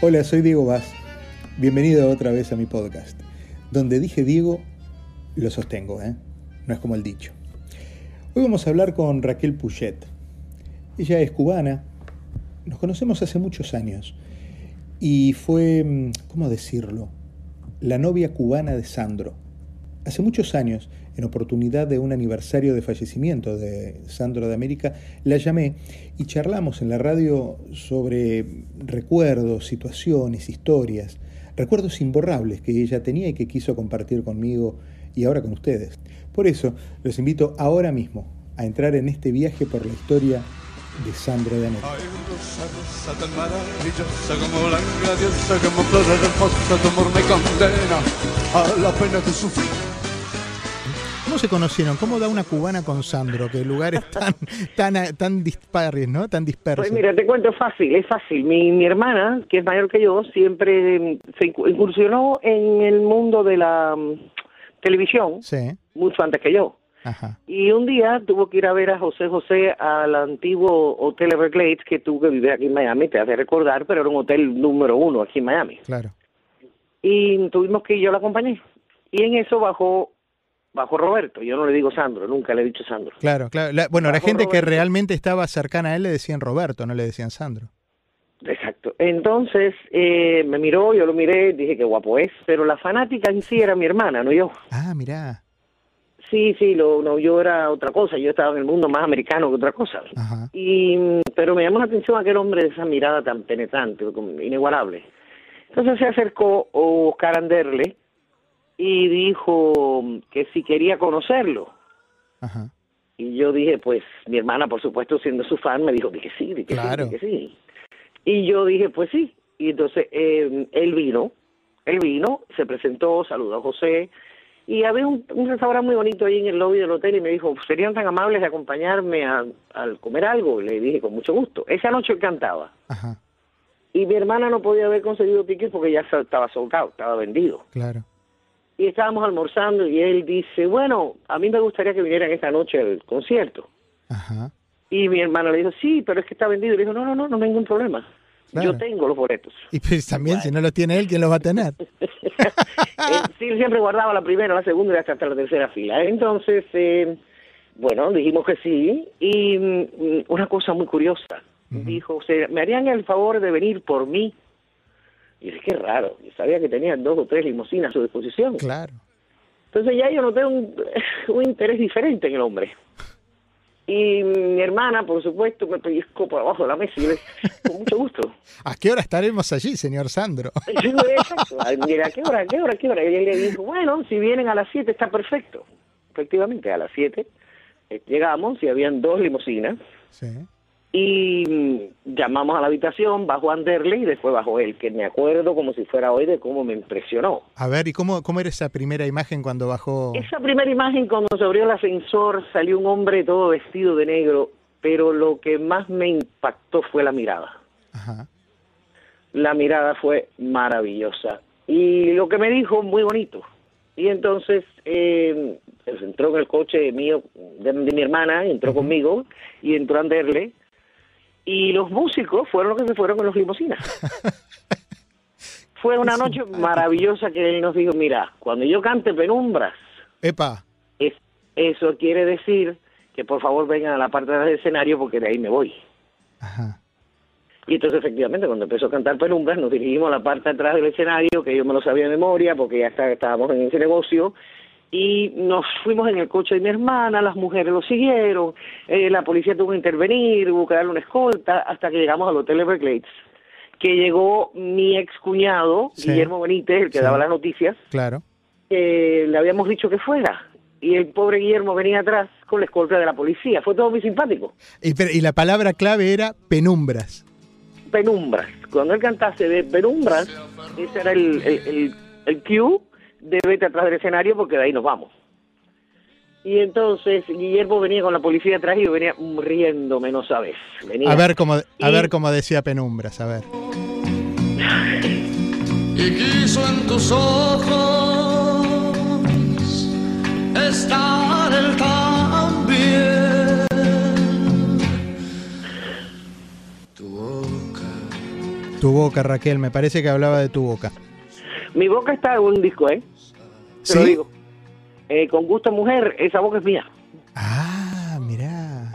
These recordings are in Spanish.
Hola, soy Diego Vaz. Bienvenido otra vez a mi podcast. Donde dije Diego, lo sostengo, ¿eh? No es como el dicho. Hoy vamos a hablar con Raquel Puchet. Ella es cubana. Nos conocemos hace muchos años. Y fue, mm, ¿cómo decirlo? La novia cubana de Sandro. Hace muchos años, en oportunidad de un aniversario de fallecimiento de Sandro de América, la llamé y charlamos en la radio sobre recuerdos, situaciones, historias, recuerdos imborrables que ella tenía y que quiso compartir conmigo y ahora con ustedes. Por eso, los invito ahora mismo a entrar en este viaje por la historia de Sandro de América. Tan maravillosa como la amor me condena a la pena. ¿Cómo se conocieron? ¿Cómo da una cubana con Sandro? Que lugares tan, tan, tan dispares, ¿no? Tan dispersos. Pues mira, te cuento fácil, es fácil. Mi, mi hermana, que es mayor que yo, siempre se incu- incursionó en el mundo de la mm, televisión Sí, mucho antes que yo. ajá. Y un día tuvo que ir a ver a José José al antiguo Hotel Everglades que tuvo que vivir aquí en Miami, te hace recordar, pero era un hotel número uno aquí en Miami. Claro. Y tuvimos que ir, yo la acompañé. Y en eso bajó, bajó Roberto. Yo no le digo Sandro, nunca le he dicho Sandro. Claro, claro. La- bueno, la Bajo gente que realmente estaba cercana a él le decían Roberto, no le decían Sandro. Exacto. Entonces eh, me miró, yo lo miré, dije que guapo es, pero la fanática en sí era mi hermana, no yo. Ah, mirá. Sí, sí, lo, no, yo era otra cosa, yo estaba en el mundo más americano que otra cosa. Ajá. Y, pero me llamó la atención aquel hombre de esa mirada tan penetrante, inigualable. Entonces se acercó Oscar Anderle y dijo que si quería conocerlo. Ajá. Y yo dije, pues, mi hermana, por supuesto, siendo su fan, me dijo, di que sí, que Claro. sí, que sí. Y yo dije, pues sí. Y entonces eh, él vino, él vino, se presentó, saludó a José, y había un, un restaurante muy bonito ahí en el lobby del hotel y me dijo, ¿serían tan amables de acompañarme a, al comer algo? Y le dije, con mucho gusto. Esa noche él cantaba. Ajá. Y mi hermana no podía haber conseguido tickets porque ya estaba sold out, estaba vendido. Claro. Y estábamos almorzando y él dice, bueno, a mí me gustaría que vinieran esta noche al concierto. Ajá. Y mi hermana le dijo, sí, pero es que está vendido. Y le dijo, no, no, no, no hay ningún problema. Claro. Yo tengo los boletos. Y pues también, si no lo tiene él, ¿quién lo va a tener? Él sí, siempre guardaba la primera, la segunda y hasta la tercera fila. Entonces, eh, bueno, dijimos que sí. Y mm, una cosa muy curiosa. Dijo, o sea, ¿me harían el favor de venir por mí? Y dije, qué raro. Yo sabía que tenían dos o tres limusinas a su disposición. Claro. Entonces ya yo noté un, un interés diferente en el hombre. Y mi hermana, por supuesto, me pellizcó por abajo de la mesa y yo le con mucho gusto. ¿A qué hora estaremos allí, señor Sandro? Yo ¿a qué hora, a qué hora, a qué hora? Y él le dijo, bueno, si vienen a las 7 está perfecto. Efectivamente, a las 7 eh, llegamos y habían dos limusinas Sí. Y mm, llamamos a la habitación, bajó Anderle y después bajó él, que me acuerdo como si fuera hoy de cómo me impresionó. A ver, ¿y cómo, cómo era esa primera imagen cuando bajó? Esa primera imagen cuando se abrió el ascensor salió un hombre todo vestido de negro, pero lo que más me impactó fue la mirada. Ajá. La mirada fue maravillosa y lo que me dijo muy bonito. Y entonces eh, pues, entró en el coche mío, de, de mi hermana, entró conmigo y entró Anderle y los músicos fueron los que se fueron con los limusinas. Fue una noche maravillosa que él nos dijo, mira, cuando yo cante penumbras, Epa. es- eso quiere decir que por favor vengan a la parte del escenario porque de ahí me voy. Ajá. Y entonces efectivamente cuando empezó a cantar Penumbras nos dirigimos a la parte de atrás del escenario, que yo me lo sabía de memoria porque ya está- estábamos en ese negocio, y nos fuimos en el coche de mi hermana, las mujeres lo siguieron, eh, la policía tuvo que intervenir, hubo que darle una escolta, hasta que llegamos al Hotel Everglades, que llegó mi ex cuñado, Sí. Guillermo Benítez, el que Sí. daba las noticias, Claro. le habíamos dicho que fuera. Y el pobre Guillermo venía atrás con la escolta de la policía. Fue todo muy simpático. Y, pero- y la palabra clave era penumbras. Penumbras. Cuando él cantase de Penumbras, ese era el, el, el, el cue de vete atrás del escenario porque de ahí nos vamos. Y entonces Guillermo venía con la policía atrás y yo venía riéndome, no sabes. Venía A ver cómo, a Y- ver cómo decía penumbras, a ver. y quiso en tus ojos estar el también. Tu boca Tu boca, Raquel, me parece que hablaba de tu boca. Mi boca está en un disco, ¿eh? Te ¿Sí? lo digo. Eh, con gusto mujer, esa boca es mía. Ah, mirá.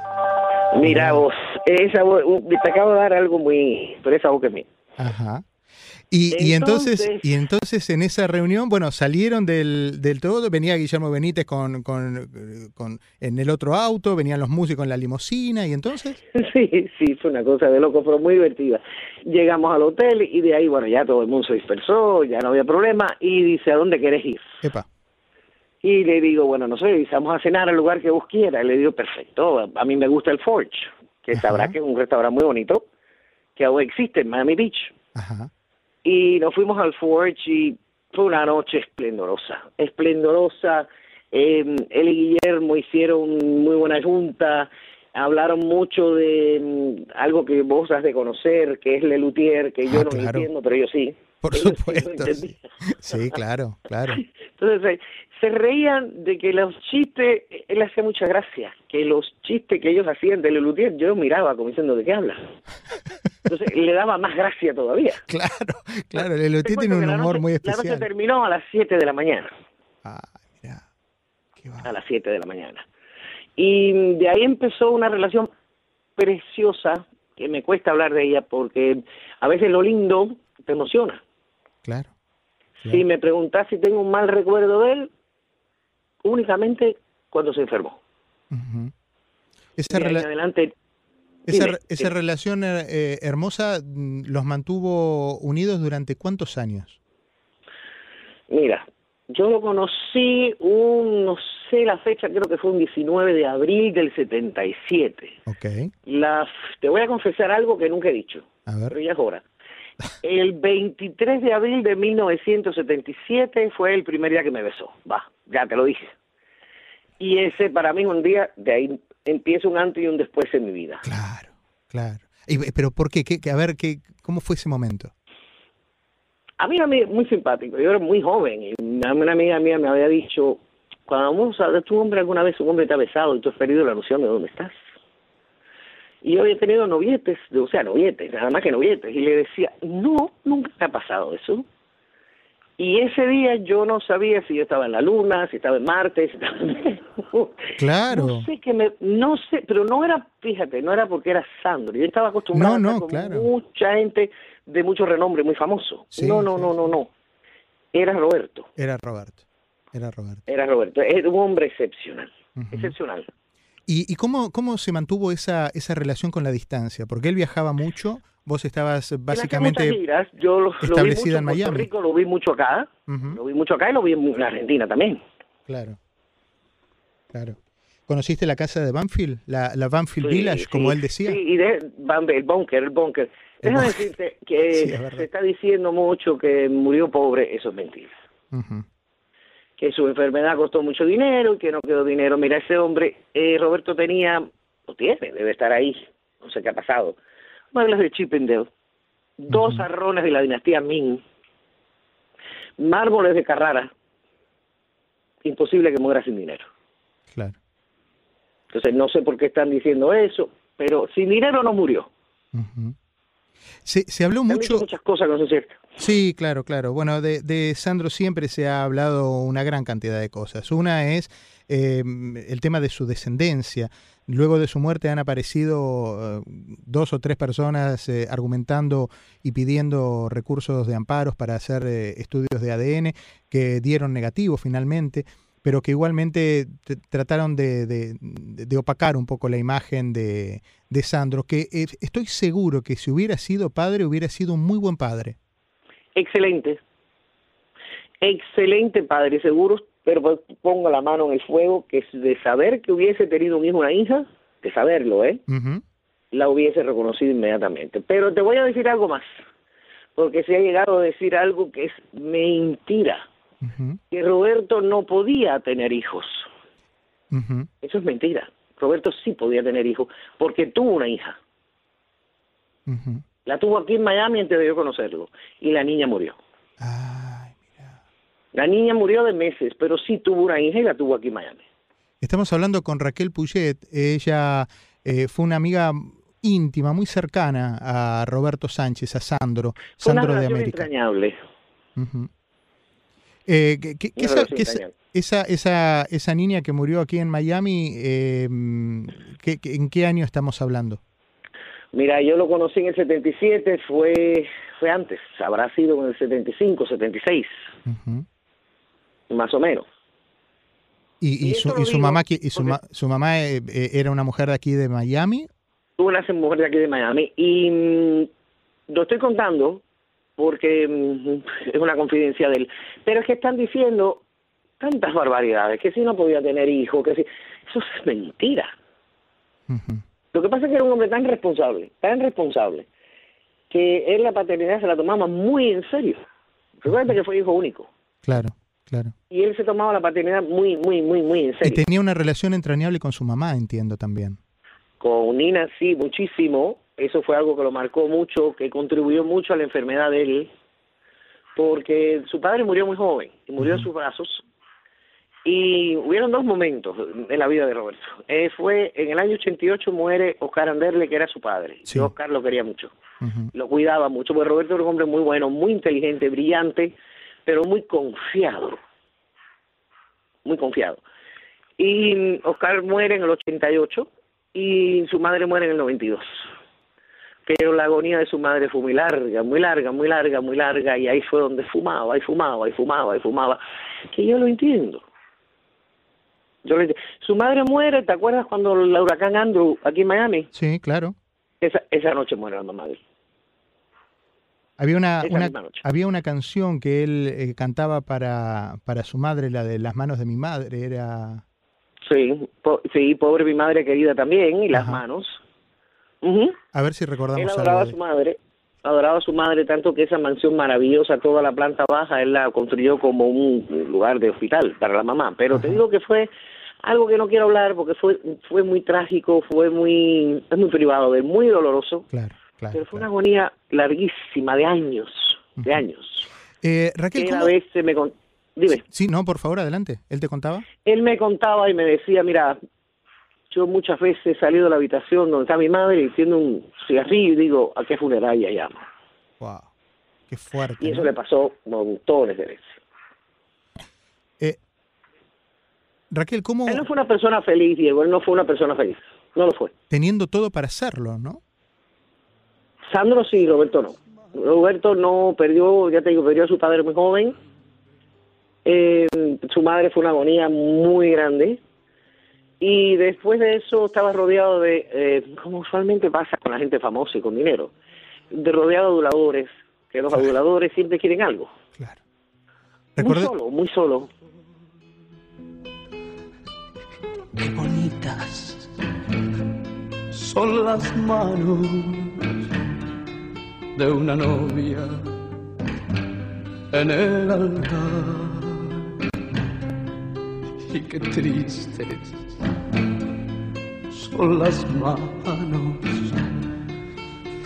Mira vos, esa uh, te acabo de dar algo muy... Pero esa boca es mía. Ajá. Y, y entonces, y entonces en esa reunión, bueno, salieron del, del todo, venía Guillermo Benítez con, con, con- en el otro auto, venían los músicos en la limusina, y entonces, Sí, sí, fue una cosa de loco, pero muy divertida. Llegamos al hotel y de ahí, bueno, ya todo el mundo se dispersó, ya no había problema, y dice, ¿a dónde querés ir? epa, Y le digo, bueno, no sé, vamos a cenar al lugar que vos quieras. Le digo, perfecto, a mí me gusta el Forge, que Ajá. sabrá que es un restaurante muy bonito, que aún existe en Miami Beach. ajá, Y nos fuimos al Forge y fue una noche esplendorosa, esplendorosa. Eh, él y Guillermo hicieron muy buena junta, hablaron mucho de mm, algo que vos has de conocer, que es Lelutier, que yo Ah, no lo claro. entiendo, pero yo sí. por Ellos supuesto. Sí. claro, claro. Entonces se reían de que los chistes, él hacía mucha gracia, que los chistes que ellos hacían de Lelutier, yo miraba como diciendo, ¿de qué hablas? Entonces le daba más gracia todavía. Claro, claro, el Te tiene un humor noche- muy La noche especial. terminó a las 7 de la mañana, Ah, mira, qué va. a las 7 de la mañana. Y de ahí empezó una relación preciosa, que me cuesta hablar de ella porque a veces lo lindo te emociona. Claro. Si me preguntas si tengo un mal recuerdo de él, únicamente cuando se enfermó. Ujú. Esa, De ahí adelante, esa, dime, esa relación eh, hermosa mm, los mantuvo unidos durante cuántos años? mira, yo lo conocí un, no sé la fecha, creo que fue un 19 de abril del 77. Ok, La, te voy a confesar algo que nunca he dicho, a ver. pero ya es hora. El 23 de abril de 1977 fue el primer día que me besó. Va, ya te lo dije. Y ese para mí es un día, de ahí empieza un antes y un después en mi vida. Claro, claro. Y, pero ¿por qué? ¿Qué- a ver, ¿qué, ¿cómo fue ese momento? A mí era muy, muy simpático, yo era muy joven y una, una amiga mía me había dicho, cuando vamos a ver tu hombre alguna vez, un hombre te ha besado y tú has perdido la noción de dónde estás. Y yo había tenido novietes, o sea, novietes, nada más que novietes, y le decía, no, nunca me ha pasado eso. Y ese día yo no sabía si yo estaba en la luna, si estaba en Marte, si estaba en... Claro. No sé que me, no sé, pero no era, fíjate, no era porque era Sandro. Yo estaba acostumbrado No, a no, estar con claro. mucha gente de mucho renombre, muy famoso. Sí, no, no, sí, no, no, no. Era Roberto, Era Roberto. Era Roberto. era Roberto. Era un hombre excepcional, excepcional. ¿Y, y cómo, cómo se mantuvo esa, esa relación con la distancia? Porque él viajaba mucho, vos estabas básicamente... giras, yo lo, lo vi establecida mucho en Miami. Rico, lo vi mucho acá, lo vi mucho acá y lo vi en Argentina también. Claro, claro. ¿Conociste la casa de Banfield? La, la Banfield Sí, Village, como él decía. Sí, y de, el bunker, el bunker. El Déjame búnker. decirte que Sí, es verdad. se está diciendo mucho que murió pobre, eso es mentira. Que su enfermedad costó mucho dinero y que no quedó dinero. Mira, ese hombre, eh, Roberto tenía, o tiene, debe estar ahí, no sé qué ha pasado, muebles de Chippendale, dos Ujú. arrones de la dinastía Ming, mármoles de Carrara, imposible que muera sin dinero. Claro. Entonces no sé por qué están diciendo eso, pero sin dinero no murió. Se, se habló mucho... muchas cosas que no son ciertas. Sí, claro, claro. Bueno, de, de Sandro siempre se ha hablado una gran cantidad de cosas. Una es eh, el tema de su descendencia. Luego de su muerte han aparecido eh, dos o tres personas eh, argumentando y pidiendo recursos de amparos para hacer eh, estudios de ADN que dieron negativo finalmente, pero que igualmente trataron de, de- de opacar un poco la imagen de, de Sandro, que estoy seguro que si hubiera sido padre hubiera sido un muy buen padre. Excelente. Excelente padre, seguro, pero pues, pongo la mano en el fuego que de saber que hubiese tenido un hijo una hija, de saberlo, ¿eh? La hubiese reconocido inmediatamente. Pero te voy a decir algo más, porque se ha llegado a decir algo que es mentira, que Roberto no podía tener hijos. Eso es mentira. Roberto sí podía tener hijos, porque tuvo una hija. La tuvo aquí en Miami antes de yo conocerlo, y la niña murió. La niña murió de meses, pero sí tuvo una hija y la tuvo aquí en Miami. Estamos hablando con Raquel Puget. Ella eh, fue una amiga íntima, muy cercana a Roberto Sánchez, a Sandro, Fue una Sandro de América. entrañable. Ujú. Eh, ¿qué- qué- Una esa, qué esa- entrañable. esa, esa, esa niña que murió aquí en Miami, eh, ¿qué- qué- ¿en qué año estamos hablando? Mira, yo lo conocí en el 77, fue, fue antes, habrá sido en el 75, 76, Ujú. Más o menos. ¿Y, y Y su, y su digo mamá, y su, ma- su mamá eh, eh, era una mujer de aquí de Miami? Una mujer de aquí de Miami. Y mm, lo estoy contando porque mm, es una confidencia de él. Pero es que están diciendo tantas barbaridades, que si no podía tener hijos, que si... Eso es mentira. Lo que pasa es que era un hombre tan responsable, tan responsable, que él la paternidad se la tomaba muy en serio. Recuerda que fue hijo único. Claro, claro. Y él se tomaba la paternidad muy, muy, muy, muy en Y serio. tenía una relación entrañable con su mamá, entiendo también. Con Nina sí, muchísimo. Eso fue algo que lo marcó mucho, que contribuyó mucho a la enfermedad de él, porque su padre murió muy joven y murió en sus brazos. Y hubieron dos momentos en la vida de Roberto. Eh, fue en el año 88 muere Oscar Anderle, que era su padre. Sí. Yo Oscar lo quería mucho, lo cuidaba mucho, porque Roberto era un hombre muy bueno, muy inteligente, brillante, pero muy confiado. Muy confiado. Y Oscar muere en el 88 y su madre muere en el 92. Pero la agonía de su madre fue muy larga, muy larga, muy larga, muy larga, y ahí fue donde fumaba, y fumaba, y fumaba, y fumaba. Que yo lo entiendo. Yo enti- Su madre muere, ¿te acuerdas cuando el huracán Andrew aquí en Miami? Sí, claro. Esa, esa noche muere la mamá de él. Había una, había una canción que él eh, cantaba para, para su madre, la de Las manos de mi madre, era... Sí, po- sí, pobre mi madre querida también, y las Ajá. manos. A ver si Él recordamos adoraba a su madre, adoraba a su madre tanto que esa mansión maravillosa, toda la planta baja, él la construyó como un lugar de hospital para la mamá. Pero te digo que fue algo que no quiero hablar porque fue fue muy trágico, fue muy es muy privado, él, muy doloroso. Claro, claro. Pero fue una claro. agonía larguísima, de años, de años. Eh, Raquel, ¿cómo- veces me con- dime. Sí, no, por favor, adelante. ¿Él te contaba? él me contaba y me decía, mira, yo muchas veces he salido de la habitación donde está mi madre y tiene un cigarrillo y digo, ¿a qué funeraria llamo? Wow, qué fuerte. Y eso ¿no? le pasó montones de veces. Eh, Raquel, ¿cómo Él no fue una persona feliz, Diego, él no fue una persona feliz, no lo fue. teniendo todo para hacerlo, no? Sandro sí, Roberto no. Roberto no perdió, ya te digo, perdió a su padre muy joven. Eh, su madre fue una agonía muy grande. Y después de eso estaba rodeado de, eh, como usualmente pasa con la gente famosa y con dinero, de rodeado de aduladores, que los aduladores siempre quieren algo. Claro. Muy solo, muy solo. Qué bonitas son las manos de una novia en el altar. Y qué tristes son las manos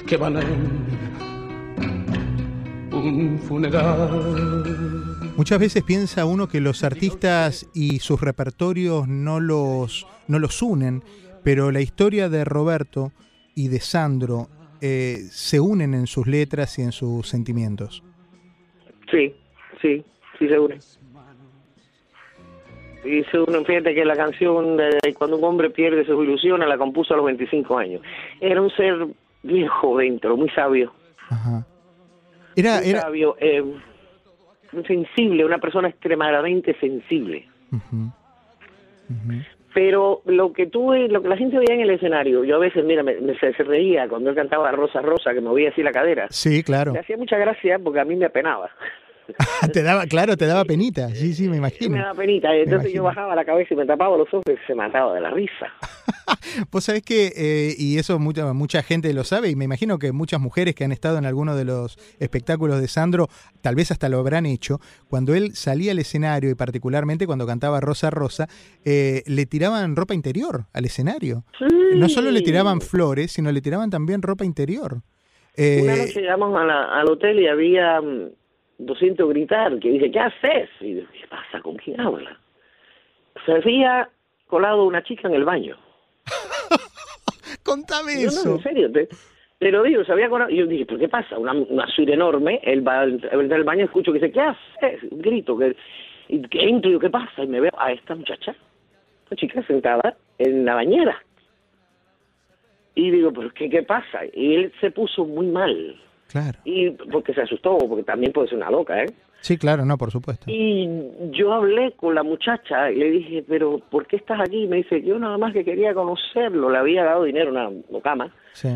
que van en un funeral. Muchas veces piensa uno que los artistas y sus repertorios no los, no los unen, pero la historia de Roberto y de Sandro eh, se unen en sus letras y en sus sentimientos. Sí, sí, sí se une. Y se une, fíjate que la canción de Cuando un hombre pierde sus ilusiones la compuso a los 25 años. Era un ser viejo dentro, muy sabio. Ajá. Era, muy era, sabio, eh, sensible, una persona extremadamente sensible. Ujú. Ujú. Pero lo que tuve, lo que la gente veía en el escenario, yo a veces, mira, me, me- se, se reía cuando él cantaba Rosa Rosa, que movía así la cadera. Sí, claro. Me hacía mucha gracia porque a mí me apenaba. te daba, claro, te daba penita. Sí, sí, me me imagino. daba penita. Entonces yo bajaba la cabeza y me tapaba los ojos y se mataba de la risa. Vos sabés que, eh, y eso mucha, mucha gente lo sabe, y me imagino que muchas mujeres que han estado en alguno de los espectáculos de Sandro, tal vez hasta lo habrán hecho, cuando él salía al escenario, y particularmente cuando cantaba Rosa Rosa, eh, le tiraban ropa interior al escenario. No solo le tiraban flores, sino le tiraban también ropa interior. Eh, Una noche llegamos a la- al hotel y había mm, 200 gritar, que dice, ¿qué haces? Y yo, ¿qué pasa? ¿Con quién habla? Se había colado una chica en el baño. Contame Yo, eso. no, en serio, te, te lo digo, sabía con... Y yo dije, ¿pero qué pasa? Una, una suite enorme, él va al al baño, escucho que dice, ¿qué haces? Un grito, que, y que entro y digo, ¿qué pasa? Y me veo a esta muchacha, esta chica sentada en la bañera. Y digo, ¿pero qué, qué pasa? Y él se puso muy mal. Claro. Y porque se asustó, porque también puede ser una loca, ¿eh? Sí, claro, no, por supuesto. Y yo hablé con la muchacha y le dije, pero ¿por qué estás aquí? Me dice, yo nada más que quería conocerlo, le había dado dinero, una cama, Sí.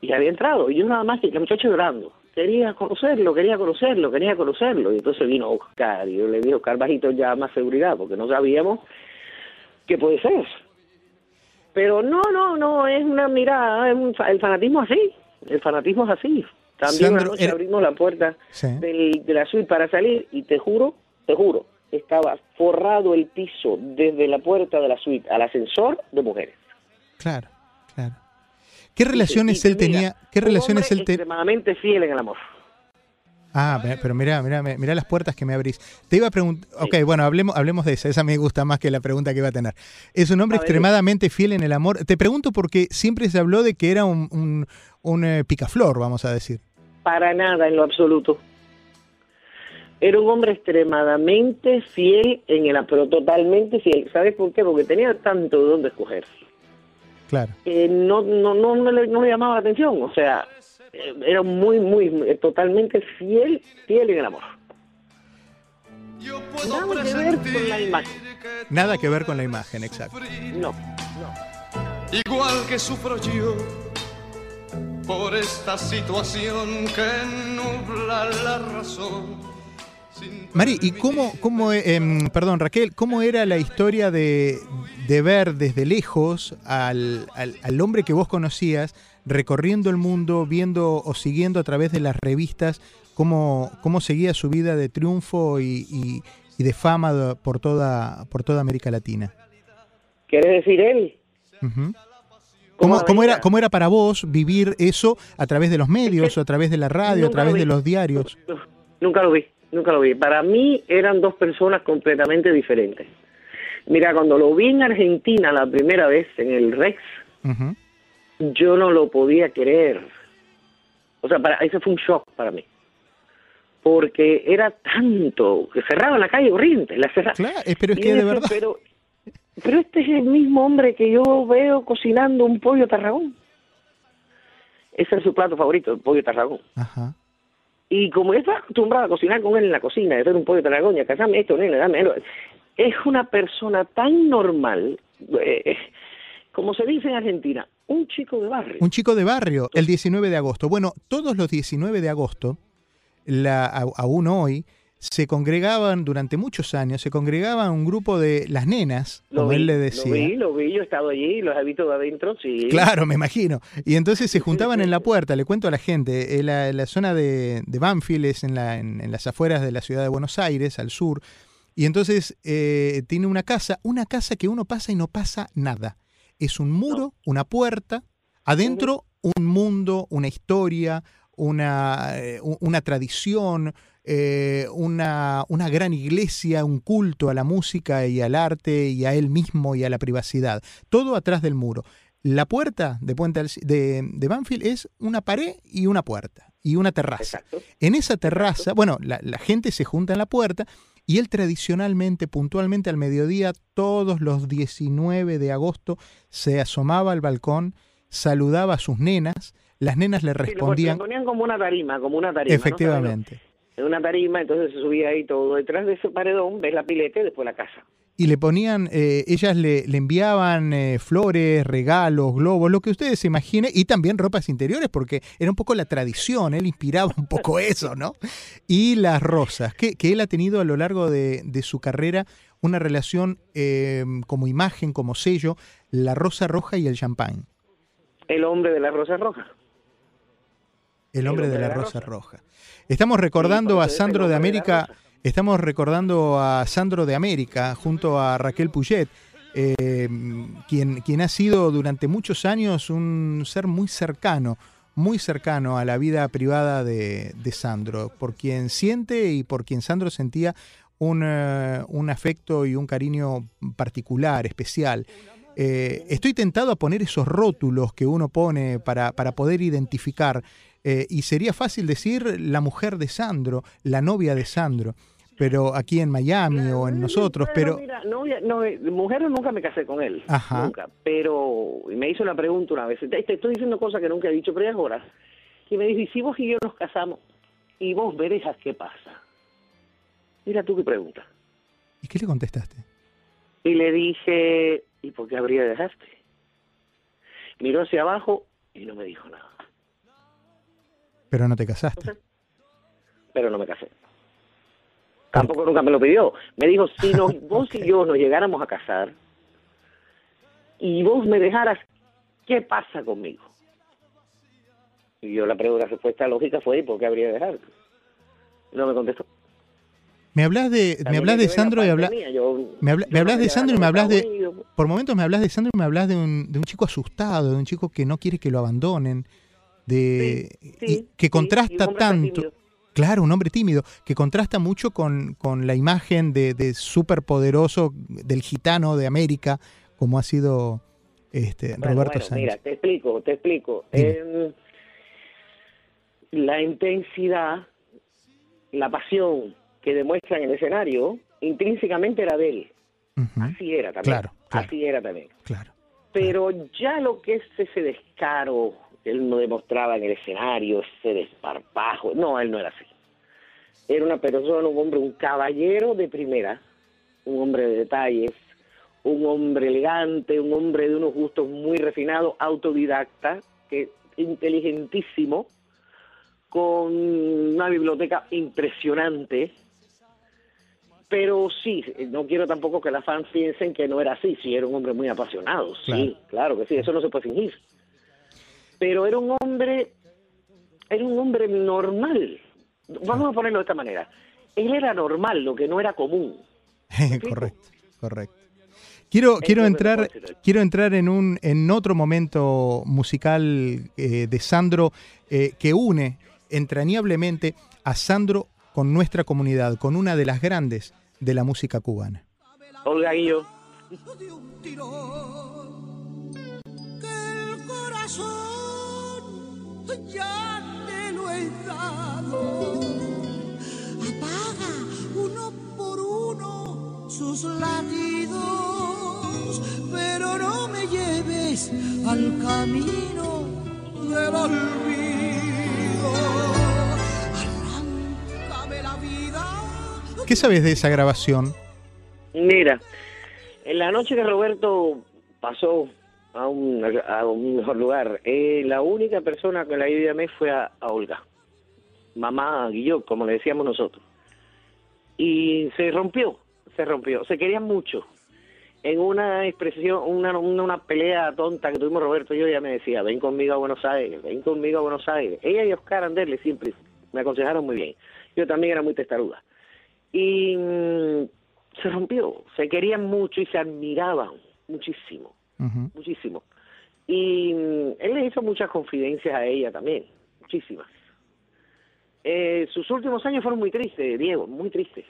y había entrado. Y yo nada más que la muchacha llorando. Quería conocerlo, quería conocerlo, quería conocerlo. Y entonces vino Oscar y yo le dije, Oscar bajito ya más seguridad, porque no sabíamos qué puede ser. Pero no, no, no, es una mirada, es un fa- el fanatismo así, el fanatismo es así. También Sandro, una noche era- abrimos la puerta Sí. del- de la suite para salir y te juro, te juro, estaba forrado el piso desde la puerta de la suite al ascensor de mujeres. Claro, claro. ¿Qué relaciones él mira, tenía? ¿Qué relaciones él tenía? extremadamente fiel en el amor. Ah, pero mira, mira, mira las puertas que me abrís. Te iba a preguntar, ok, bueno, hablemos, hablemos de esa, esa me gusta más que la pregunta que iba a tener. Es un hombre ver, extremadamente fiel en el amor. Te pregunto porque siempre se habló de que era un, un, un, eh, picaflor, vamos a decir. Para nada en lo absoluto. Era un hombre extremadamente fiel en el amor, pero totalmente fiel. ¿Sabes por qué? Porque tenía tanto de dónde escoger. Claro. que no, no, no, no le, no le llamaba la atención. O sea, era muy, muy, totalmente fiel, fiel en el amor. Yo puedo Nada que ver con la imagen. Nada que ver con la imagen, exacto. No, no. igual que sufro yo por esta situación que nubla la razón. Mari, ¿y cómo, cómo eh, em, perdón Raquel, cómo era la historia de, de ver desde lejos al, al- al hombre que vos conocías recorriendo el mundo, viendo o siguiendo a través de las revistas cómo, cómo seguía su vida de triunfo y, y- y de fama por toda, por toda América Latina? ¿Quiere decir él? Ujú. ¿Cómo, ¿Cómo cómo era? ¿Cómo era para vos vivir eso a través de los medios, o a través de la radio, a través de los diarios? Nunca lo vi, nunca lo vi. Para mí eran dos personas completamente diferentes. Mira, cuando lo vi en Argentina la primera vez, en el Rex, yo no lo podía creer. O sea, para, ese fue un shock para mí. Porque era tanto, que cerraban la calle Corrientes, la cerraban. Claro, pero es que de verdad. Pero, pero este es el mismo hombre que yo veo cocinando un pollo tarragón. Ese es su plato favorito, el pollo tarragón. Ajá. Y como yo estaba acostumbrada a cocinar con él en la cocina, de hacer un pollo tarragón, y acá dame esto, dame esto. Es una persona tan normal, eh, como se dice en Argentina, un chico de barrio. Un chico de barrio, el 19 de agosto. Bueno, todos los 19 de agosto, la, aún hoy, se congregaban durante muchos años, se congregaban un grupo de las nenas, Lo como vi, él le Lo decía. vi, lo vi, yo he estado allí, los he visto de adentro, sí. Claro, me imagino. Y entonces se juntaban en la puerta, le cuento a la gente, en la, en la zona de, de Banfield es en, la, en, en las afueras de la ciudad de Buenos Aires, al sur. Y entonces eh, tiene una casa, una casa que uno pasa y no pasa nada. Es un muro, una puerta, adentro un mundo, una historia, una, eh, una tradición, eh, una, una gran iglesia, un culto a la música y al arte y a él mismo y a la privacidad. Todo atrás del muro. La puerta de, Puente de, de Banfield es una pared y una puerta y una terraza. Exacto. En esa terraza, bueno, la, la gente se junta en la puerta y él tradicionalmente, puntualmente al mediodía, todos los 19 de agosto, se asomaba al balcón, saludaba a sus nenas, las nenas le Sí, le pon- respondían ponían como una tarima, como una tarima. ¿no? En una tarima, entonces se subía ahí todo. Detrás de ese paredón ves la pileta y después la casa. Y le ponían, eh, ellas le, le enviaban eh, flores, regalos, globos, lo que ustedes se imaginen, y también ropas interiores, porque era un poco la tradición, él inspiraba un poco eso, ¿no? Y las rosas, que, que él ha tenido a lo largo de, de su carrera una relación eh, como imagen, como sello, la rosa roja y el champán. El hombre de la rosa roja. El hombre de la rosa roja. Estamos recordando a Sandro de América, estamos recordando a Sandro de América junto a Raquel Puget, eh, quien, quien ha sido durante muchos años un ser muy cercano, muy cercano a la vida privada de, de Sandro, por quien siente y por quien Sandro sentía un, eh, un afecto y un cariño particular, especial. eh, estoy tentado a poner esos rótulos que uno pone para, para poder identificar. Eh, y sería fácil decir la mujer de Sandro, la novia de Sandro, pero aquí en Miami o en nosotros, Bueno, pero... Mira, novia, no, eh, mujer nunca me casé con él. Ajá. Nunca. Pero me hizo una pregunta una vez. Te, te estoy diciendo cosas que nunca he dicho, pero ya es hora. Y me dice, ¿y si vos y yo nos casamos y vos dejas, qué pasa? Mira tú qué pregunta. ¿Y qué le contestaste? Y le dije, ¿y por qué habría de dejarte? Miró hacia abajo y no me dijo nada. Pero no te casaste. Pero no me casé. Tampoco nunca me lo pidió. Me dijo, si nos, vos y yo nos llegáramos a casar y vos me dejaras, ¿qué pasa conmigo? Y yo la pregunta, la respuesta lógica fue, ¿y por qué habría de dejarte? No me contestó. Me hablas de, me hablas de Sandro y hablas... Me, habla- yo me hablas de Sandro y me hablas de... Por momentos me hablas de Sandro y me hablas de un, de un chico asustado, de un chico que no quiere que lo abandonen, de Sí, y sí, que contrasta tanto, tímido. claro, un hombre tímido, que contrasta mucho con, con la imagen de, de superpoderoso del gitano de América, como ha sido este Bueno, Roberto bueno, Sánchez. Mira, te explico, te explico. Em, la intensidad, la pasión que demuestra en el escenario, intrínsecamente era de él. Así era también. Claro, claro. Así era también. Claro. Pero ya lo que es ese descaro él no demostraba en el escenario, ese desparpajo, no, él no era así. Era una persona, un hombre, un caballero de primera, un hombre de detalles, un hombre elegante, un hombre de unos gustos muy refinados, autodidacta, que inteligentísimo, con una biblioteca impresionante. Pero sí, no quiero tampoco que las fans piensen que no era así, sí, era un hombre muy apasionado, sí, Claro. claro que sí, eso no se puede fingir. Pero era un hombre, era un hombre normal. Vamos a ponerlo de esta manera. Él era normal, lo que no era común. correcto, correcto. Quiero, quiero entrar, quiero entrar en un, en otro momento musical eh, de Sandro eh, que une entrañablemente a Sandro con nuestra comunidad, con una de las grandes de la música cubana. Olga Guillo. de un tirón que el corazón ya te lo he dado. Apaga uno por uno sus latidos pero no me lleves al camino del olvido. Arráncame la vida. ¿Qué sabes de esa grabación? Mira, en la noche que Roberto pasó a un, a un mejor lugar, eh, la única persona que la llamé fue a, Olga, mamá Guillot, como le decíamos nosotros. Y se rompió, se rompió, se querían mucho. En una expresión, una, una, una pelea tonta que tuvimos Roberto y yo, ella me decía, ven conmigo a Buenos Aires, ven conmigo a Buenos Aires. Ella y Oscar Anderle siempre me aconsejaron muy bien. Yo también era muy testaruda. Y mm, se rompió, se querían mucho y se admiraban muchísimo, Muchísimo. Y mm, él le hizo muchas confidencias a ella también, muchísimas. Eh, sus últimos años fueron muy tristes, Diego, muy tristes,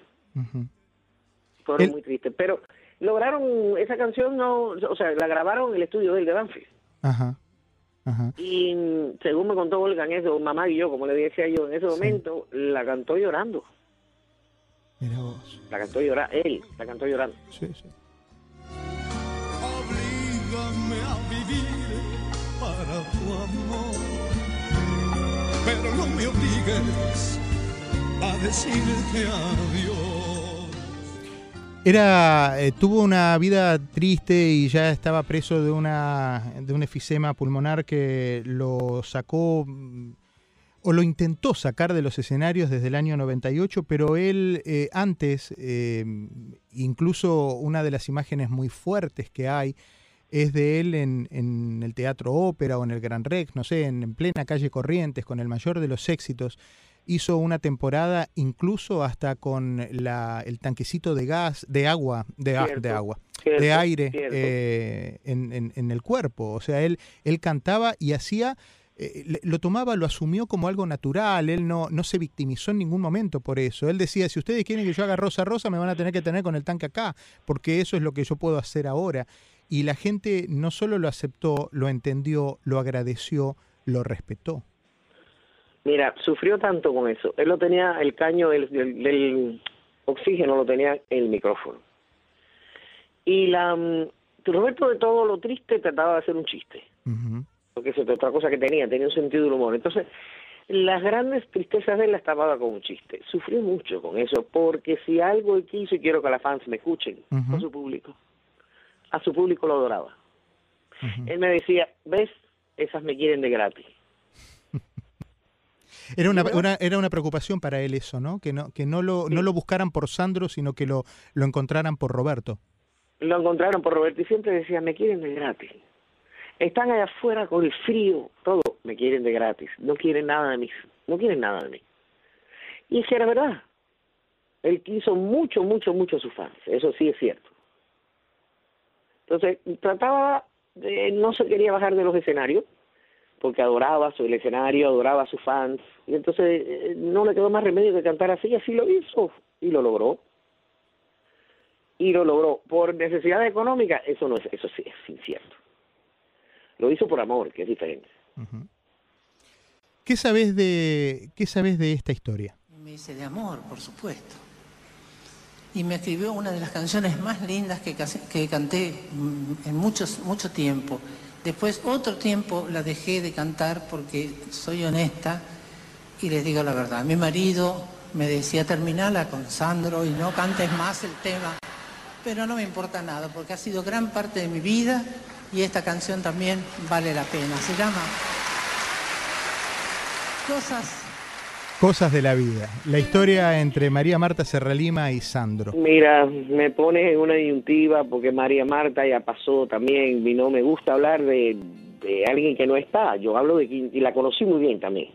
fueron muy tristes. Pero lograron, esa canción no, o sea, la grabaron en el estudio del de Banfield. Ajá. Ajá. Y mm, según me contó Olga en eso, mamá y yo, como le decía yo, en ese momento, la cantó llorando. Mira vos. La cantó llorando, él, la cantó llorando. Sí, sí. Amor, pero no me obligues a decirte adiós. Era, eh, tuvo una vida triste y ya estaba preso de una de un efisema pulmonar que lo sacó mm, o lo intentó sacar de los escenarios desde el año 98, pero él eh, antes, eh, incluso una de las imágenes muy fuertes que hay es de él en, en el Teatro Ópera o en el Gran Rex, no sé, en, en plena calle Corrientes, con el mayor de los éxitos. Hizo una temporada incluso hasta con la, el tanquecito de gas, de agua, de, a- Cierto, de agua, cierto, de aire eh, en, el cuerpo. O sea, él, él cantaba y hacía, eh, lo tomaba, lo asumió como algo natural. Él no, no se victimizó en ningún momento por eso. Él decía, si ustedes quieren que yo haga rosa rosa, me van a tener que tener con el tanque acá, porque eso es lo que yo puedo hacer ahora. Y la gente no solo lo aceptó, lo entendió, lo agradeció, lo respetó. Mira, sufrió tanto con eso. Él lo tenía, el caño del, del, oxígeno lo tenía en el micrófono. Y la mm, Roberto de todo lo triste trataba de hacer un chiste. Porque eso es otra cosa que tenía, tenía un sentido del humor. Entonces, las grandes tristezas de él las tapaba con un chiste. Sufrió mucho con eso, porque si algo él quiso, y quiero que las fans me escuchen, a su público, a su público lo adoraba. Él me decía, ves, esas me quieren de gratis. Era una, era una preocupación para él eso, ¿no? Que no, que no lo, no lo buscaran por Sandro, sino que lo, lo encontraran por Roberto. Lo encontraron por Roberto y siempre decía, me quieren de gratis. Están allá afuera con el frío, todo, me quieren de gratis. No quieren nada de mí, no quieren nada de mí. Y es que era verdad. Él quiso mucho, mucho, mucho a sus fans, eso sí es cierto. Entonces, trataba, de, no se quería bajar de los escenarios, porque adoraba su el escenario, adoraba a sus fans, y entonces eh, no le quedó más remedio que cantar así, así lo hizo, y lo logró. Y lo logró. Por necesidad económica, eso no es, eso sí es incierto. Lo hizo por amor, que es diferente. ¿Qué sabes de qué sabes de esta historia? Me dice de amor, por supuesto. Y me escribió una de las canciones más lindas que, que canté en muchos, mucho tiempo. Después otro tiempo la dejé de cantar porque soy honesta y les digo la verdad. Mi marido me decía terminala con Sandro y no cantes más el tema, pero no me importa nada porque ha sido gran parte de mi vida y esta canción también vale la pena. Se llama Cosas Cosas de la vida. La historia entre María Marta Serralima y Sandro. Mira, me pone en una disyuntiva porque María Marta ya pasó también y no me gusta hablar de, alguien que no está. Yo hablo de y la conocí muy bien también.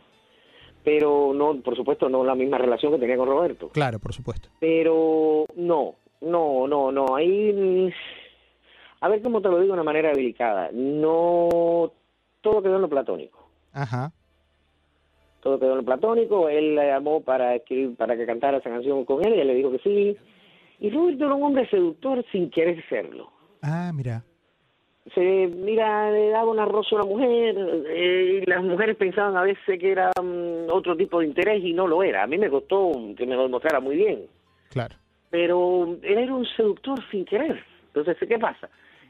Pero no, por supuesto, no la misma relación que tenía con Roberto. Claro, por supuesto. Pero no, no, no, no. Ahí, a ver cómo te lo digo de una manera delicada. No, todo quedó en lo platónico. Ajá todo quedó en lo platónico, él la llamó para escribir, para que cantara esa canción con él, y él le dijo que sí. Y Roberto era un hombre seductor sin querer serlo. Ah, mira. Se, mira, le daba un arroz a una mujer, eh, y las mujeres pensaban a veces que era mm, otro tipo de interés y no lo era. A mí me costó que me lo demostrara muy bien. Claro. Pero él era un seductor sin querer. Entonces, ¿qué pasa?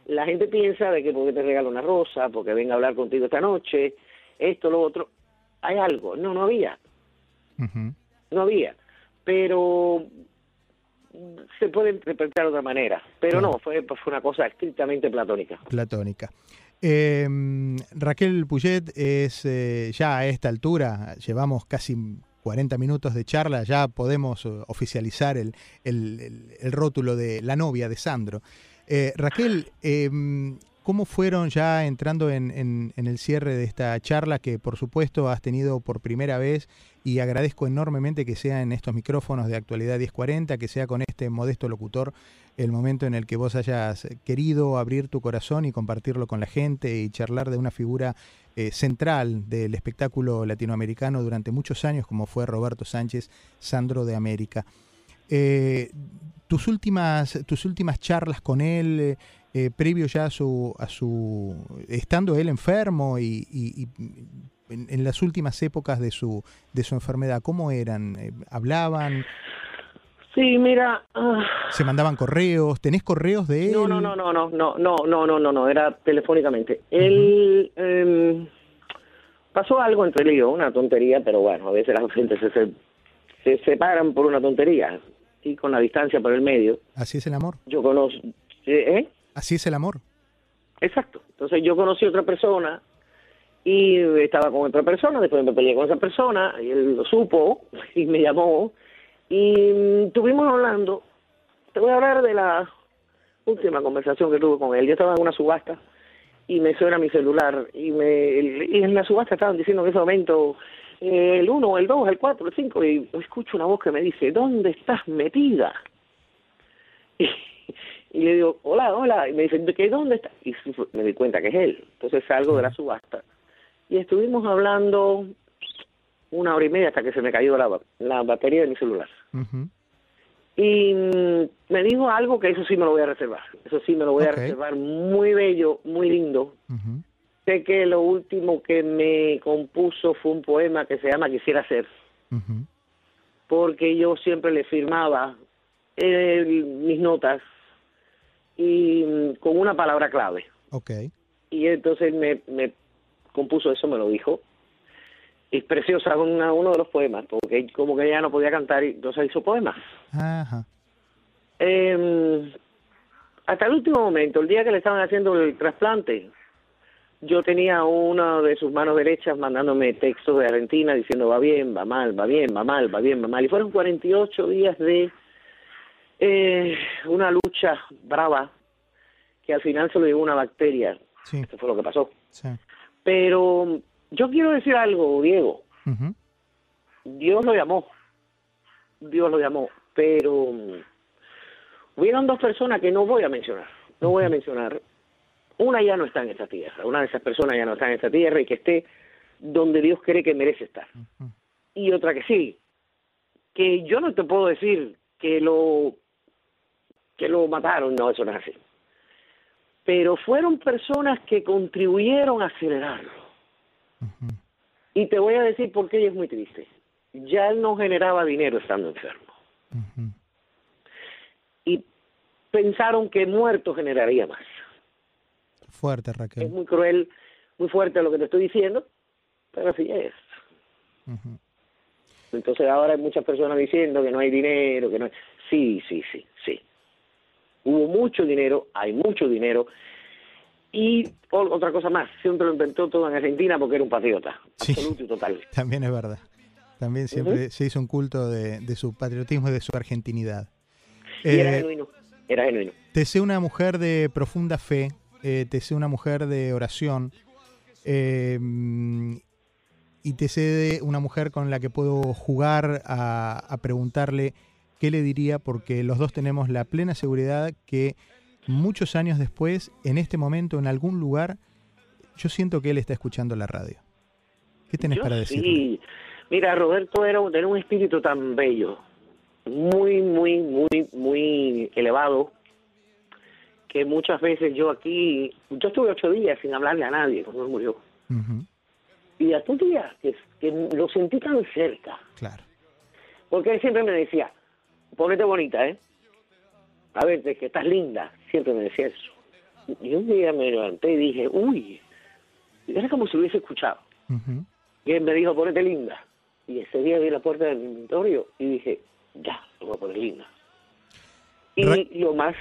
La gente piensa de que porque te regala una rosa, porque venga a hablar contigo esta noche, esto, lo otro hay algo. No, no había. No había. Pero se puede interpretar de otra manera. Pero no, fue, fue una cosa estrictamente platónica. Platónica. Em, Raquel Puget es eh, ya a esta altura, llevamos casi 40 minutos de charla, ya podemos eh, oficializar el, el, el, rótulo de la novia de Sandro. Eh, Raquel, em, ¿Cómo fueron ya entrando en, el cierre de esta charla que por supuesto has tenido por primera vez y agradezco enormemente que sea en estos micrófonos de actualidad 1040, que sea con este modesto locutor el momento en el que vos hayas querido abrir tu corazón y compartirlo con la gente y charlar de una figura eh, central del espectáculo latinoamericano durante muchos años como fue Roberto Sánchez, Sandro de América. Eh, tus últimas, tus últimas charlas con él, eh, eh, previo ya a su, a su, estando él enfermo y, en, las últimas épocas de su, de su enfermedad, ¿cómo eran? Eh, ¿Hablaban? Sí, mira. ¿Se mandaban correos? ¿Tenés correos de él? No, no, no, no, no, no, no, no, no, no, no, era telefónicamente. Él em, pasó algo entre y yo, una tontería, pero bueno, a veces las gente se, se, se separan por una tontería y con la distancia por el medio. Así es el amor. Yo conozco, ¿eh? Así es el amor. Exacto. Entonces yo conocí a otra persona y estaba con otra persona, después me peleé con esa persona y él lo supo y me llamó y estuvimos hablando. Te voy a hablar de la última conversación que tuve con él. Yo estaba en una subasta y me suena mi celular y, me, y en la subasta estaban diciendo en ese momento eh, el 1, el 2, el 4, el 5 y escucho una voz que me dice, ¿dónde estás metida? Y, y le digo, hola, hola. Y me dice, ¿qué dónde está? Y me di cuenta que es él. Entonces salgo de la subasta. Y estuvimos hablando una hora y media hasta que se me cayó la, la batería de mi celular. Y mm, me dijo algo que eso sí me lo voy a reservar. Eso sí me lo voy a reservar. Muy bello, muy lindo. Sé que lo último que me compuso fue un poema que se llama Quisiera ser, porque yo siempre le firmaba eh, mis notas y mm, con una palabra clave. Ok. Y entonces me, me compuso eso, me lo dijo. Y es preciosa una- uno de los poemas, porque como que ella no podía cantar, y entonces hizo poemas. Ajá. Eh, hasta el último momento, el día que le estaban haciendo el trasplante, yo tenía una de sus manos derechas mandándome textos de Argentina diciendo va bien, va mal, va bien, va mal, va bien, va mal. Y fueron 48 días de eh, una lucha brava que al final se lo llevó una bacteria. Sí. Eso fue lo que pasó. Sí. Pero yo quiero decir algo, Diego. Dios lo llamó. Dios lo llamó. Pero hubieron dos personas que no voy a mencionar. No voy a mencionar. Una ya no está en esta tierra. Una de esas personas ya no está en esta tierra y que esté donde Dios cree que merece estar. Y otra que sí. Que yo no te puedo decir que lo que lo mataron. No, eso no es así. Pero fueron personas que contribuyeron a acelerarlo. Y te voy a decir por qué es muy triste. Ya él no generaba dinero estando enfermo. Y pensaron que muerto generaría más. Fuerte, Es Raquel. muy cruel, muy fuerte lo que te estoy diciendo, pero así es. Entonces ahora hay muchas personas diciendo que no hay dinero, que no hay... Sí, sí, sí. Hubo mucho dinero, hay mucho dinero. Y otra cosa más, siempre lo inventó todo en Argentina porque era un patriota, Sí. absoluto y total. También es verdad. También siempre se hizo un culto de, de su patriotismo y de su argentinidad. Y era Eh, genuino, era genuino. te sé una mujer de profunda fe, eh, te sé una mujer de oración, eh, y te sé de una mujer con la que puedo jugar a, a preguntarle qué le diría, porque los dos tenemos la plena seguridad que muchos años después, en este momento, en algún lugar, yo siento que él está escuchando la radio. ¿Qué tenés Yo para decirle? Sí, mira, Roberto era, un- tenía un espíritu tan bello, muy, muy, muy, muy elevado, que muchas veces yo aquí, yo estuve ocho días sin hablarle a nadie cuando él murió. Y hasta un día que, que lo sentí tan cerca, claro. porque él siempre me decía, ponete bonita, ¿eh? A ver, de que estás linda, siempre me decía eso. Y un día me levanté y dije, uy, era como si lo hubiese escuchado. Ujú. Y él me dijo, ponete linda. Y ese día vi la puerta del dormitorio y dije, ya, lo voy a poner linda. Y lo más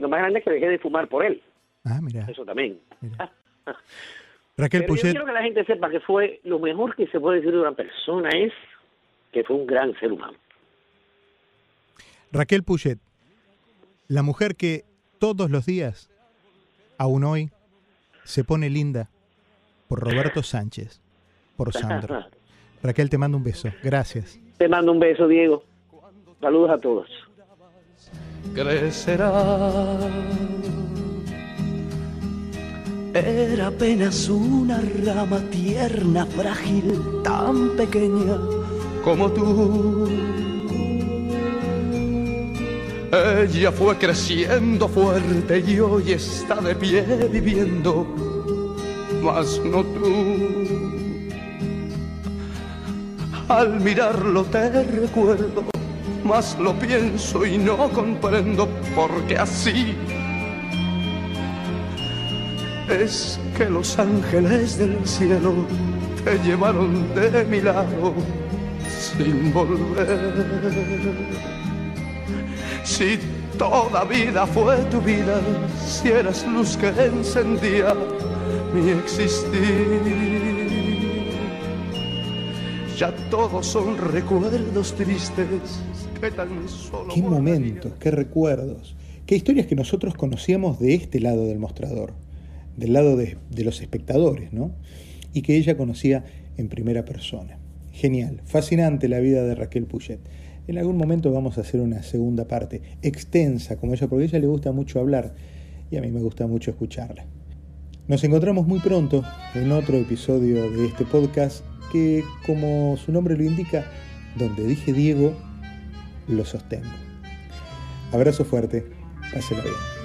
lo más grande es que dejé de fumar por él. Ah, mira. Eso también. Mira. Raquel Pero yo Puget, quiero que la gente sepa que fue lo mejor que se puede decir de una persona es que fue un gran ser humano. Raquel Puget, la mujer que todos los días, aún hoy, se pone linda por Roberto Sánchez, por Sandro. Raquel, te mando un beso. Gracias. Te mando un beso, Diego. Saludos a todos. crecerá. Era apenas una rama tierna, frágil, tan pequeña. como tú. Ella fue creciendo fuerte y hoy está de pie viviendo, mas no tú. Al mirarlo te recuerdo, mas lo pienso y no comprendo porque así es que los ángeles del cielo te llevaron de mi lado sin volver. Si toda vida fue tu vida, si eras luz que encendía mi existir. Ya todos son recuerdos tristes que tan solo Qué momentos, qué recuerdos, qué historias que nosotros conocíamos de este lado del mostrador, del lado de, de los espectadores, ¿no? Y que ella conocía en primera persona. Genial, fascinante la vida de Raquel Puget. En algún momento vamos a hacer una segunda parte, extensa como ella, porque a ella le gusta mucho hablar y a mí me gusta mucho escucharla. Nos encontramos muy pronto en otro episodio de este podcast que, como su nombre lo indica, donde dije Diego, lo sostengo. Abrazo fuerte, pásela bien.